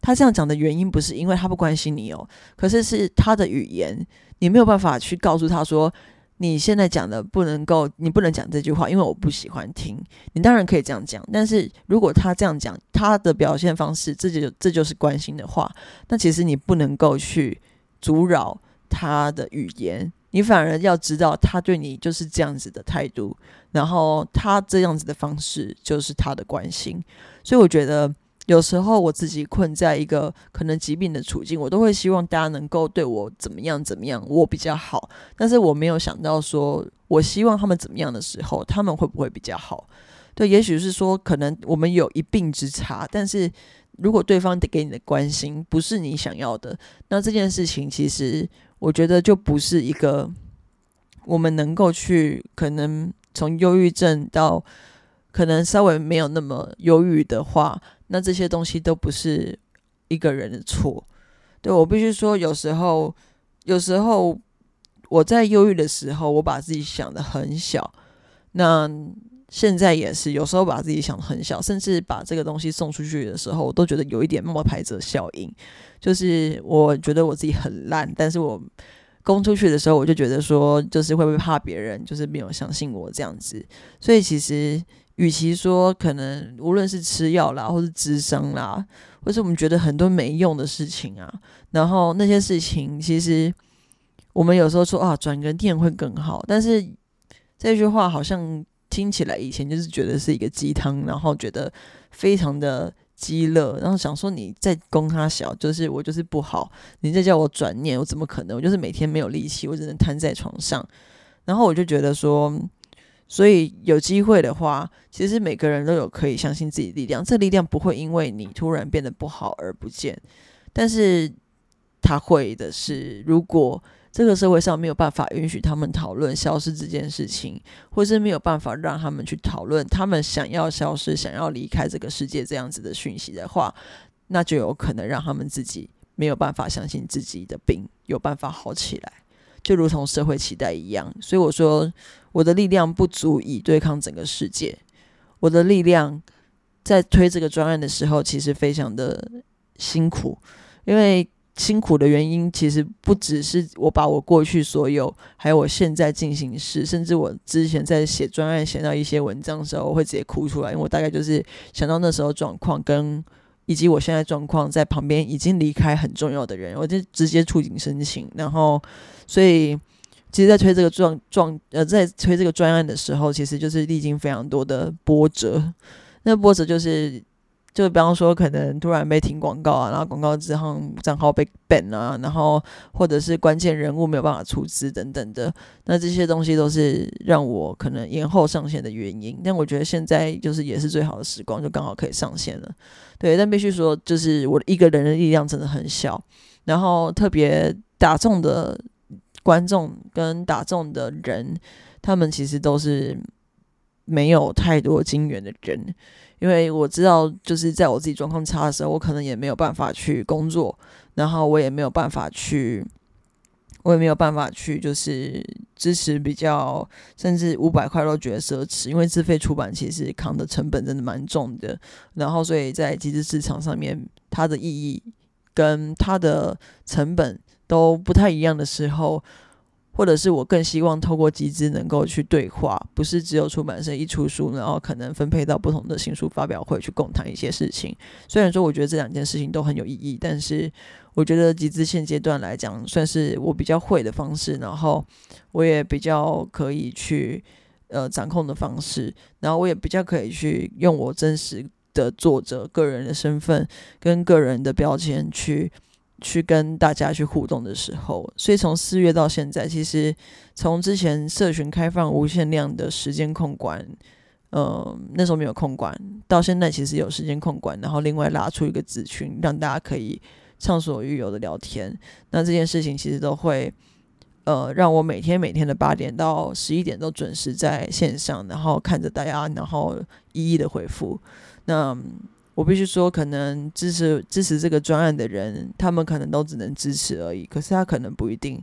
他这样讲的原因不是因为他不关心你哦，可是是他的语言，你没有办法去告诉他说。你现在讲的不能够，你不能讲这句话，因为我不喜欢听。你当然可以这样讲，但是如果他这样讲，他的表现方式，这就这就是关心的话，那其实你不能够去阻扰他的语言，你反而要知道他对你就是这样子的态度，然后他这样子的方式就是他的关心，所以我觉得。有时候我自己困在一个可能疾病的处境，我都会希望大家能够对我怎么样怎么样，我比较好。但是我没有想到说，我希望他们怎么样的时候，他们会不会比较好？对，也许是说，可能我们有一病之差，但是如果对方给你的关心不是你想要的，那这件事情其实我觉得就不是一个我们能够去可能从忧郁症到可能稍微没有那么忧郁的话。那这些东西都不是一个人的错，对我必须说，有时候，有时候我在忧郁的时候，我把自己想的很小。那现在也是，有时候把自己想的很小，甚至把这个东西送出去的时候，我都觉得有一点冒牌者效应。就是我觉得我自己很烂，但是我供出去的时候，我就觉得说，就是会不会怕别人，就是没有相信我这样子。所以其实。与其说可能无论是吃药啦，或是智商啦，或是我们觉得很多没用的事情啊，然后那些事情其实我们有时候说啊，转个念会更好，但是这句话好像听起来以前就是觉得是一个鸡汤，然后觉得非常的激乐，然后想说你在供他小，就是我就是不好，你在叫我转念，我怎么可能？我就是每天没有力气，我只能瘫在床上，然后我就觉得说。所以有机会的话，其实每个人都有可以相信自己力量。这力量不会因为你突然变得不好而不见，但是他会的是，如果这个社会上没有办法允许他们讨论消失这件事情，或是没有办法让他们去讨论他们想要消失、想要离开这个世界这样子的讯息的话，那就有可能让他们自己没有办法相信自己的病有办法好起来。就如同社会期待一样，所以我说我的力量不足以对抗整个世界。我的力量在推这个专案的时候，其实非常的辛苦，因为辛苦的原因其实不只是我把我过去所有，还有我现在进行时，甚至我之前在写专案写到一些文章的时候，我会直接哭出来，因为我大概就是想到那时候状况跟。以及我现在状况，在旁边已经离开很重要的人，我就直接触景申情。然后，所以其实，在推这个状状呃，在推这个专案的时候，其实就是历经非常多的波折。那波折就是。就比方说，可能突然被停广告啊，然后广告之后账号被 ban 啊，然后或者是关键人物没有办法出资等等的，那这些东西都是让我可能延后上线的原因。但我觉得现在就是也是最好的时光，就刚好可以上线了。对，但必须说，就是我一个人的力量真的很小，然后特别打中的观众跟打中的人，他们其实都是没有太多金源的人。因为我知道，就是在我自己状况差的时候，我可能也没有办法去工作。然后我也没有办法去。我也没有办法去，就是支持比较，甚至五百块都觉得奢侈，因为自费出版其实扛的成本真的蛮重的。然后，所以在集资市场上面，它的意义跟它的成本都不太一样的时候。或者是我更希望透过集资能够去对话，不是只有出版社一出书，然后可能分配到不同的新书发表会去共谈一些事情。虽然说我觉得这两件事情都很有意义，但是我觉得集资现阶段来讲，算是我比较会的方式，然后我也比较可以去呃掌控的方式，然后我也比较可以去用我真实的作者个人的身份跟个人的标签去。去跟大家去互动的时候，所以从四月到现在，其实从之前社群开放无限量的时间控管，呃，那时候没有控管，到现在其实有时间控管，然后另外拉出一个子群，让大家可以畅所欲言的聊天。那这件事情其实都会，呃，让我每天每天的八点到十一点都准时在线上，然后看着大家，然后一一的回复。那我必须说，可能支持支持这个专案的人，他们可能都只能支持而已。可是他可能不一定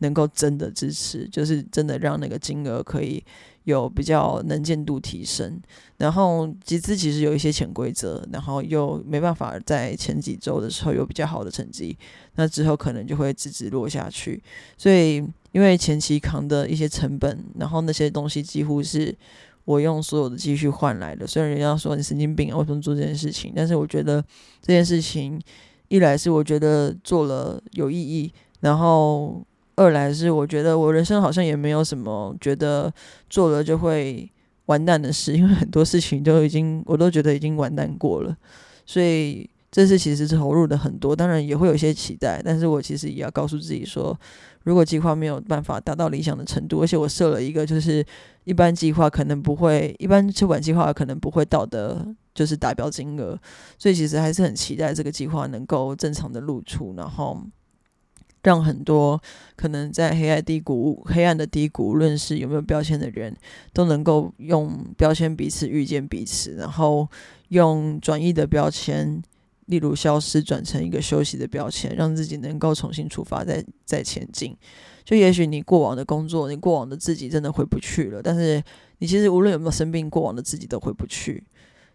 能够真的支持，就是真的让那个金额可以有比较能见度提升。然后集资其实有一些潜规则，然后又没办法在前几周的时候有比较好的成绩，那之后可能就会直直落下去。所以因为前期扛的一些成本，然后那些东西几乎是。我用所有的积蓄换来的，虽然人家说你神经病，为什么做这件事情？但是我觉得这件事情，一来是我觉得做了有意义，然后二来是我觉得我人生好像也没有什么觉得做了就会完蛋的事，因为很多事情都已经我都觉得已经完蛋过了，所以这次其实是投入的很多，当然也会有一些期待，但是我其实也要告诉自己说。如果计划没有办法达到理想的程度，而且我设了一个，就是一般计划可能不会，一般出版计划可能不会到的，就是达标金额，所以其实还是很期待这个计划能够正常的露出，然后让很多可能在黑暗低谷、黑暗的低谷，无论是有没有标签的人，都能够用标签彼此遇见彼此，然后用转移的标签。例如消失转成一个休息的标签，让自己能够重新出发，再再前进。就也许你过往的工作，你过往的自己真的回不去了。但是你其实无论有没有生病，过往的自己都回不去。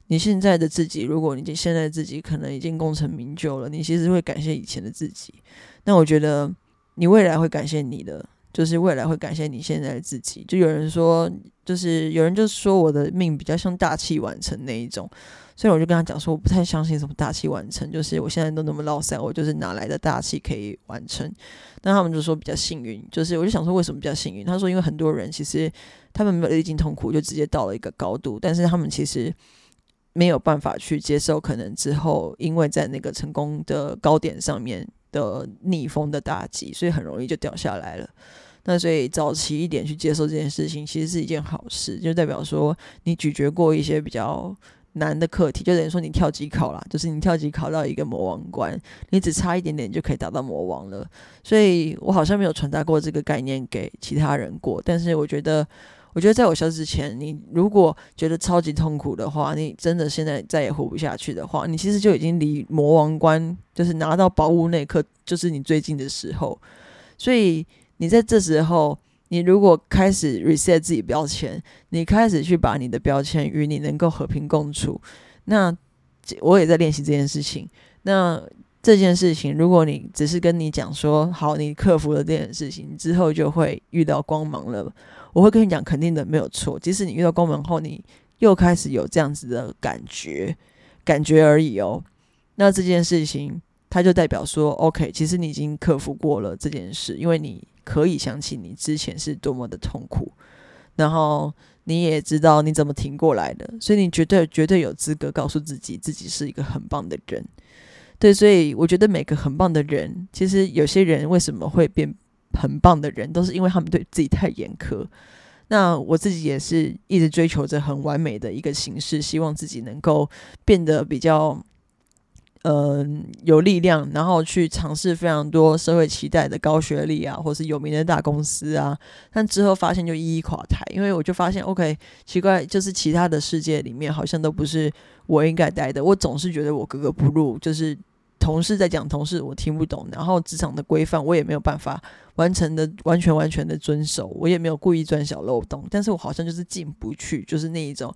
你现在的自己，如果你现在自己可能已经功成名就了，你其实会感谢以前的自己。那我觉得你未来会感谢你的，就是未来会感谢你现在的自己。就有人说，就是有人就说我的命比较像大器晚成那一种。所以我就跟他讲说，我不太相信什么大器晚成，就是我现在都那么落散，我就是哪来的大器可以完成？那他们就说比较幸运，就是我就想说为什么比较幸运？他说因为很多人其实他们没有历经痛苦，就直接到了一个高度，但是他们其实没有办法去接受，可能之后因为在那个成功的高点上面的逆风的打击，所以很容易就掉下来了。那所以早期一点去接受这件事情，其实是一件好事，就代表说你咀嚼过一些比较。难的课题就等于说你跳级考啦，就是你跳级考到一个魔王关，你只差一点点就可以达到魔王了。所以我好像没有传达过这个概念给其他人过，但是我觉得，我觉得在我消失之前，你如果觉得超级痛苦的话，你真的现在再也活不下去的话，你其实就已经离魔王关，就是拿到宝物那一刻，就是你最近的时候。所以你在这时候。你如果开始 reset 自己标签，你开始去把你的标签与你能够和平共处，那我也在练习这件事情。那这件事情，如果你只是跟你讲说好，你克服了这件事情之后就会遇到光芒了，我会跟你讲肯定的没有错。即使你遇到光芒后，你又开始有这样子的感觉，感觉而已哦。那这件事情，它就代表说，OK，其实你已经克服过了这件事，因为你。可以想起你之前是多么的痛苦，然后你也知道你怎么挺过来的，所以你绝对绝对有资格告诉自己自己是一个很棒的人。对，所以我觉得每个很棒的人，其实有些人为什么会变很棒的人，都是因为他们对自己太严苛。那我自己也是一直追求着很完美的一个形式，希望自己能够变得比较。嗯，有力量，然后去尝试非常多社会期待的高学历啊，或是有名的大公司啊，但之后发现就一一垮台，因为我就发现，OK，奇怪，就是其他的世界里面好像都不是我应该待的，我总是觉得我格格不入，就是。同事在讲同事，我听不懂，然后职场的规范我也没有办法完成的完全完全的遵守，我也没有故意钻小漏洞，但是我好像就是进不去，就是那一种。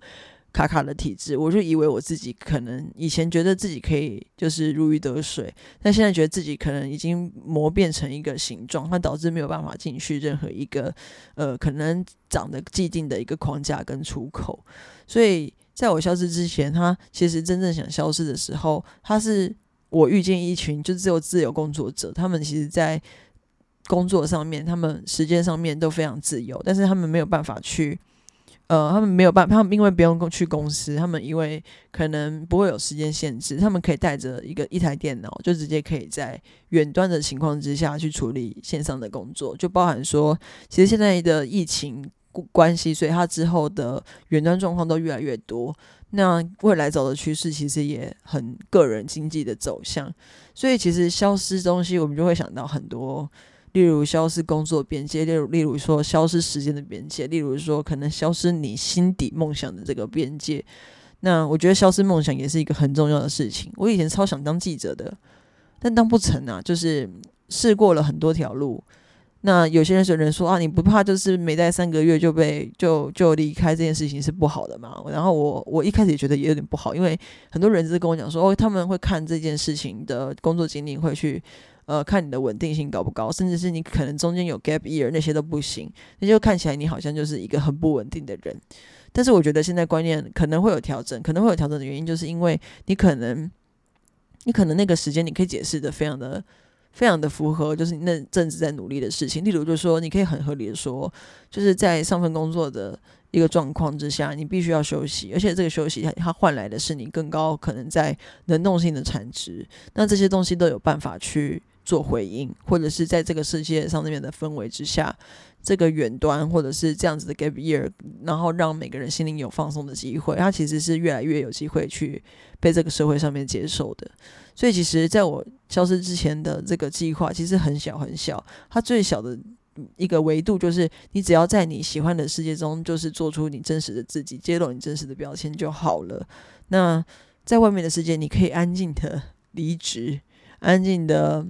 卡卡的体质，我就以为我自己可能以前觉得自己可以就是如鱼得水，但现在觉得自己可能已经磨变成一个形状，它导致没有办法进去任何一个呃可能长得既定的一个框架跟出口。所以在我消失之前，他其实真正想消失的时候，他是我遇见一群就只有自由工作者，他们其实在工作上面，他们时间上面都非常自由，但是他们没有办法去。呃，他们没有办法，他们因为不用去公司，他们因为可能不会有时间限制，他们可以带着一个一台电脑，就直接可以在远端的情况之下去处理线上的工作，就包含说，其实现在的疫情关系，所以他之后的远端状况都越来越多。那未来走的趋势其实也很个人经济的走向，所以其实消失东西，我们就会想到很多。例如消失工作边界，例如例如说消失时间的边界，例如说可能消失你心底梦想的这个边界。那我觉得消失梦想也是一个很重要的事情。我以前超想当记者的，但当不成啊，就是试过了很多条路。那有些人有人说啊，你不怕就是没待三个月就被就就离开这件事情是不好的嘛？然后我我一开始也觉得也有点不好，因为很多人是跟我讲说，哦，他们会看这件事情的工作经历会去。呃，看你的稳定性高不高，甚至是你可能中间有 gap year 那些都不行，那就看起来你好像就是一个很不稳定的人。但是我觉得现在观念可能会有调整，可能会有调整的原因，就是因为你可能，你可能那个时间你可以解释的非常的、非常的符合，就是那阵子在努力的事情。例如，就说你可以很合理的说，就是在上份工作的。一个状况之下，你必须要休息，而且这个休息它它换来的是你更高可能在能动性的产值。那这些东西都有办法去做回应，或者是在这个世界上那边的氛围之下，这个远端或者是这样子的 gap year，然后让每个人心灵有放松的机会，它其实是越来越有机会去被这个社会上面接受的。所以，其实在我消失之前的这个计划其实很小很小，它最小的。一个维度就是，你只要在你喜欢的世界中，就是做出你真实的自己，揭露你真实的标签就好了。那在外面的世界，你可以安静的离职，安静的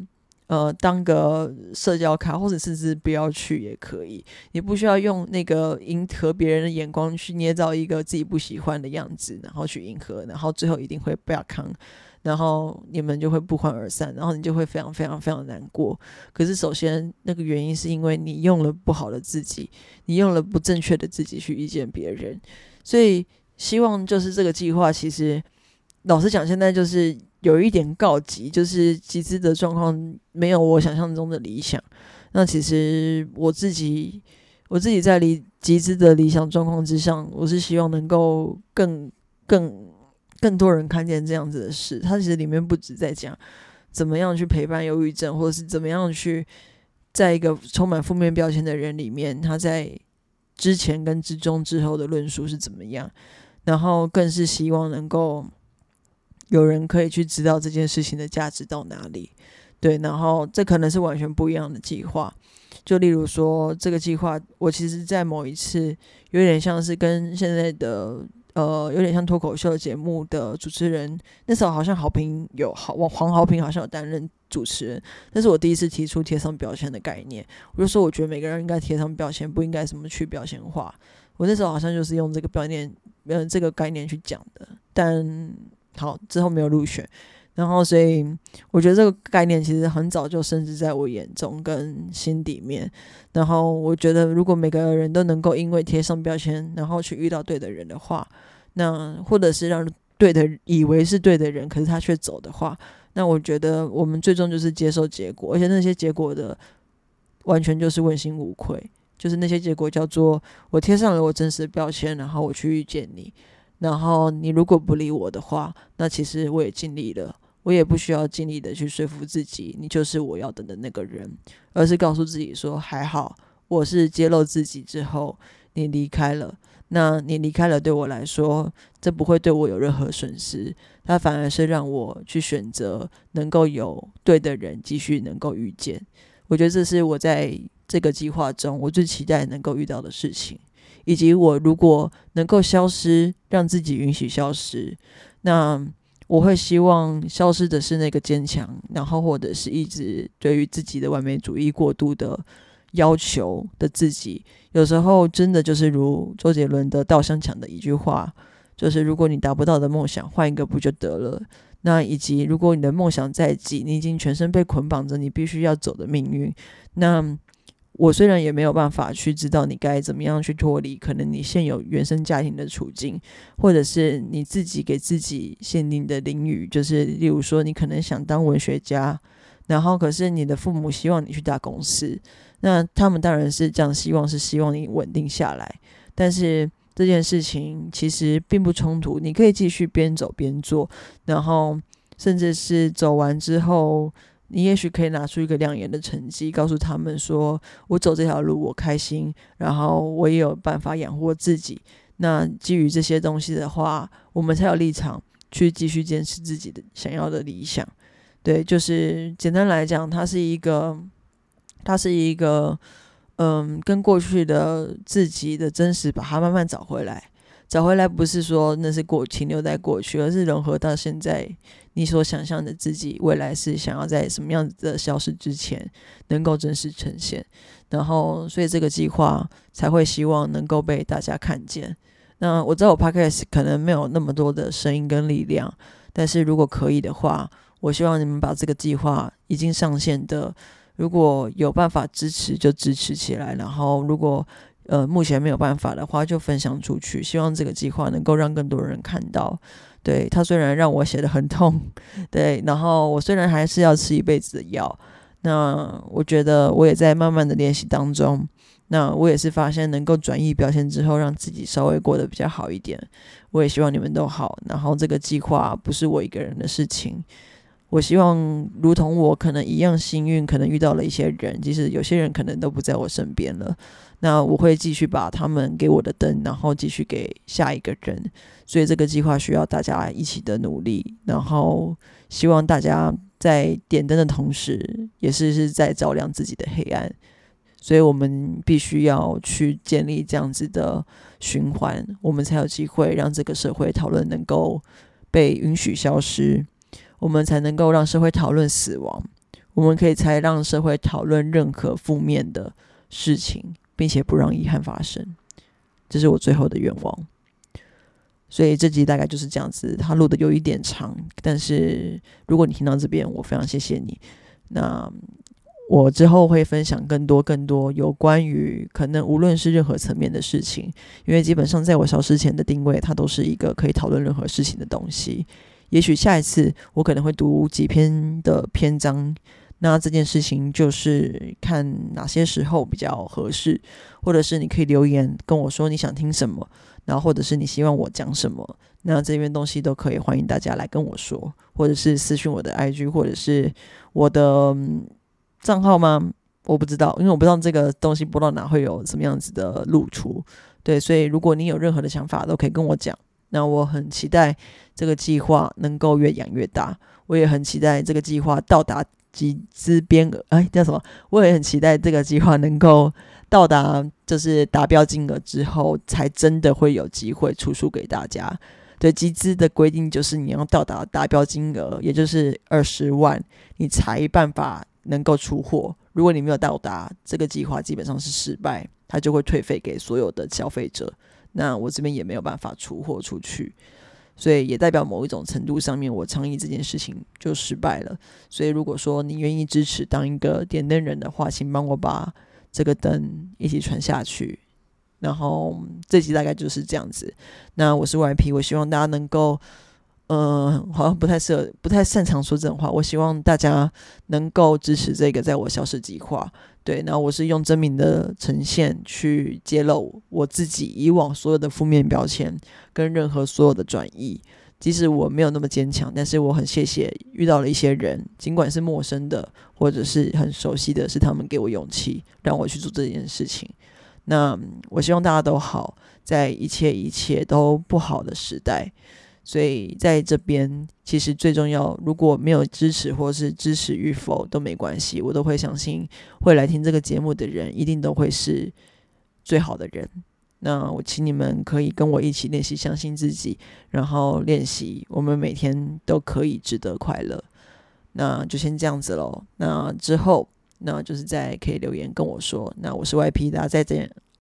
呃当个社交卡，或者甚至不要去也可以。你不需要用那个迎合别人的眼光去捏造一个自己不喜欢的样子，然后去迎合，然后最后一定会不要扛。然后你们就会不欢而散，然后你就会非常非常非常难过。可是首先那个原因是因为你用了不好的自己，你用了不正确的自己去遇见别人。所以希望就是这个计划，其实老实讲，现在就是有一点告急，就是集资的状况没有我想象中的理想。那其实我自己我自己在离集资的理想状况之上，我是希望能够更更。更多人看见这样子的事，它其实里面不止在讲怎么样去陪伴忧郁症，或者是怎么样去在一个充满负面标签的人里面，他在之前跟之中之后的论述是怎么样，然后更是希望能够有人可以去知道这件事情的价值到哪里。对，然后这可能是完全不一样的计划。就例如说，这个计划我其实在某一次有点像是跟现在的。呃，有点像脱口秀节目的主持人，那时候好像好评有好黄黄豪平好像有担任主持人，那是我第一次提出贴上标签的概念。我就说，我觉得每个人应该贴上标签，不应该什么去标签化。我那时候好像就是用这个概念，嗯，这个概念去讲的。但好之后没有入选。然后，所以我觉得这个概念其实很早就深植在我眼中跟心底面。然后，我觉得如果每个人都能够因为贴上标签，然后去遇到对的人的话，那或者是让对的以为是对的人，可是他却走的话，那我觉得我们最终就是接受结果，而且那些结果的完全就是问心无愧，就是那些结果叫做我贴上了我真实的标签，然后我去遇见你，然后你如果不理我的话，那其实我也尽力了。我也不需要尽力的去说服自己，你就是我要等的那个人，而是告诉自己说还好，我是揭露自己之后你离开了，那你离开了对我来说，这不会对我有任何损失，它反而是让我去选择能够有对的人继续能够遇见。我觉得这是我在这个计划中我最期待能够遇到的事情，以及我如果能够消失，让自己允许消失，那。我会希望消失的是那个坚强，然后或者是一直对于自己的完美主义过度的要求的自己。有时候真的就是如周杰伦的稻香讲的一句话，就是如果你达不到的梦想，换一个不就得了？那以及如果你的梦想在即，你已经全身被捆绑着，你必须要走的命运，那。我虽然也没有办法去知道你该怎么样去脱离可能你现有原生家庭的处境，或者是你自己给自己限定的领域，就是例如说你可能想当文学家，然后可是你的父母希望你去大公司，那他们当然是这样希望，是希望你稳定下来。但是这件事情其实并不冲突，你可以继续边走边做，然后甚至是走完之后。你也许可以拿出一个亮眼的成绩，告诉他们说：“我走这条路，我开心，然后我也有办法养活自己。”那基于这些东西的话，我们才有立场去继续坚持自己的想要的理想。对，就是简单来讲，它是一个，它是一个，嗯，跟过去的自己的真实，把它慢慢找回来。找回来不是说那是过停留在过去，而是融合到现在。你所想象的自己未来是想要在什么样子的消失之前能够真实呈现，然后所以这个计划才会希望能够被大家看见。那我知道我 podcast 可能没有那么多的声音跟力量，但是如果可以的话，我希望你们把这个计划已经上线的，如果有办法支持就支持起来，然后如果呃目前没有办法的话就分享出去，希望这个计划能够让更多人看到。对他虽然让我写的很痛，对，然后我虽然还是要吃一辈子的药，那我觉得我也在慢慢的练习当中，那我也是发现能够转移表现之后，让自己稍微过得比较好一点。我也希望你们都好，然后这个计划不是我一个人的事情，我希望如同我可能一样幸运，可能遇到了一些人，即使有些人可能都不在我身边了。那我会继续把他们给我的灯，然后继续给下一个人。所以这个计划需要大家一起的努力，然后希望大家在点灯的同时，也是是在照亮自己的黑暗。所以我们必须要去建立这样子的循环，我们才有机会让这个社会讨论能够被允许消失，我们才能够让社会讨论死亡，我们可以才让社会讨论任何负面的事情。并且不让遗憾发生，这是我最后的愿望。所以这集大概就是这样子，它录的有一点长，但是如果你听到这边，我非常谢谢你。那我之后会分享更多更多有关于可能无论是任何层面的事情，因为基本上在我消失前的定位，它都是一个可以讨论任何事情的东西。也许下一次我可能会读几篇的篇章。那这件事情就是看哪些时候比较合适，或者是你可以留言跟我说你想听什么，然后或者是你希望我讲什么，那这边东西都可以欢迎大家来跟我说，或者是私信我的 IG 或者是我的账号吗？我不知道，因为我不知道这个东西播到哪会有什么样子的露出。对，所以如果你有任何的想法，都可以跟我讲。那我很期待这个计划能够越养越大，我也很期待这个计划到达。集资边额，哎，叫什么？我也很期待这个计划能够到达，就是达标金额之后，才真的会有机会出书给大家。对，集资的规定就是你要到达达标金额，也就是二十万，你才办法能够出货。如果你没有到达，这个计划基本上是失败，它就会退费给所有的消费者。那我这边也没有办法出货出去。所以也代表某一种程度上面，我倡议这件事情就失败了。所以如果说你愿意支持当一个点灯人的话，请帮我把这个灯一起传下去。然后这集大概就是这样子。那我是 Y P，我希望大家能够。嗯，好像不太适合，不太擅长说这种话。我希望大家能够支持这个，在我消失计划。对，那我是用真名的呈现去揭露我自己以往所有的负面标签跟任何所有的转移。即使我没有那么坚强，但是我很谢谢遇到了一些人，尽管是陌生的或者是很熟悉的，是他们给我勇气，让我去做这件事情。那我希望大家都好，在一切一切都不好的时代。所以在这边，其实最重要，如果没有支持或是支持与否都没关系，我都会相信会来听这个节目的人一定都会是最好的人。那我请你们可以跟我一起练习相信自己，然后练习我们每天都可以值得快乐。那就先这样子喽。那之后，那就是在可以留言跟我说。那我是 YP，大家再见。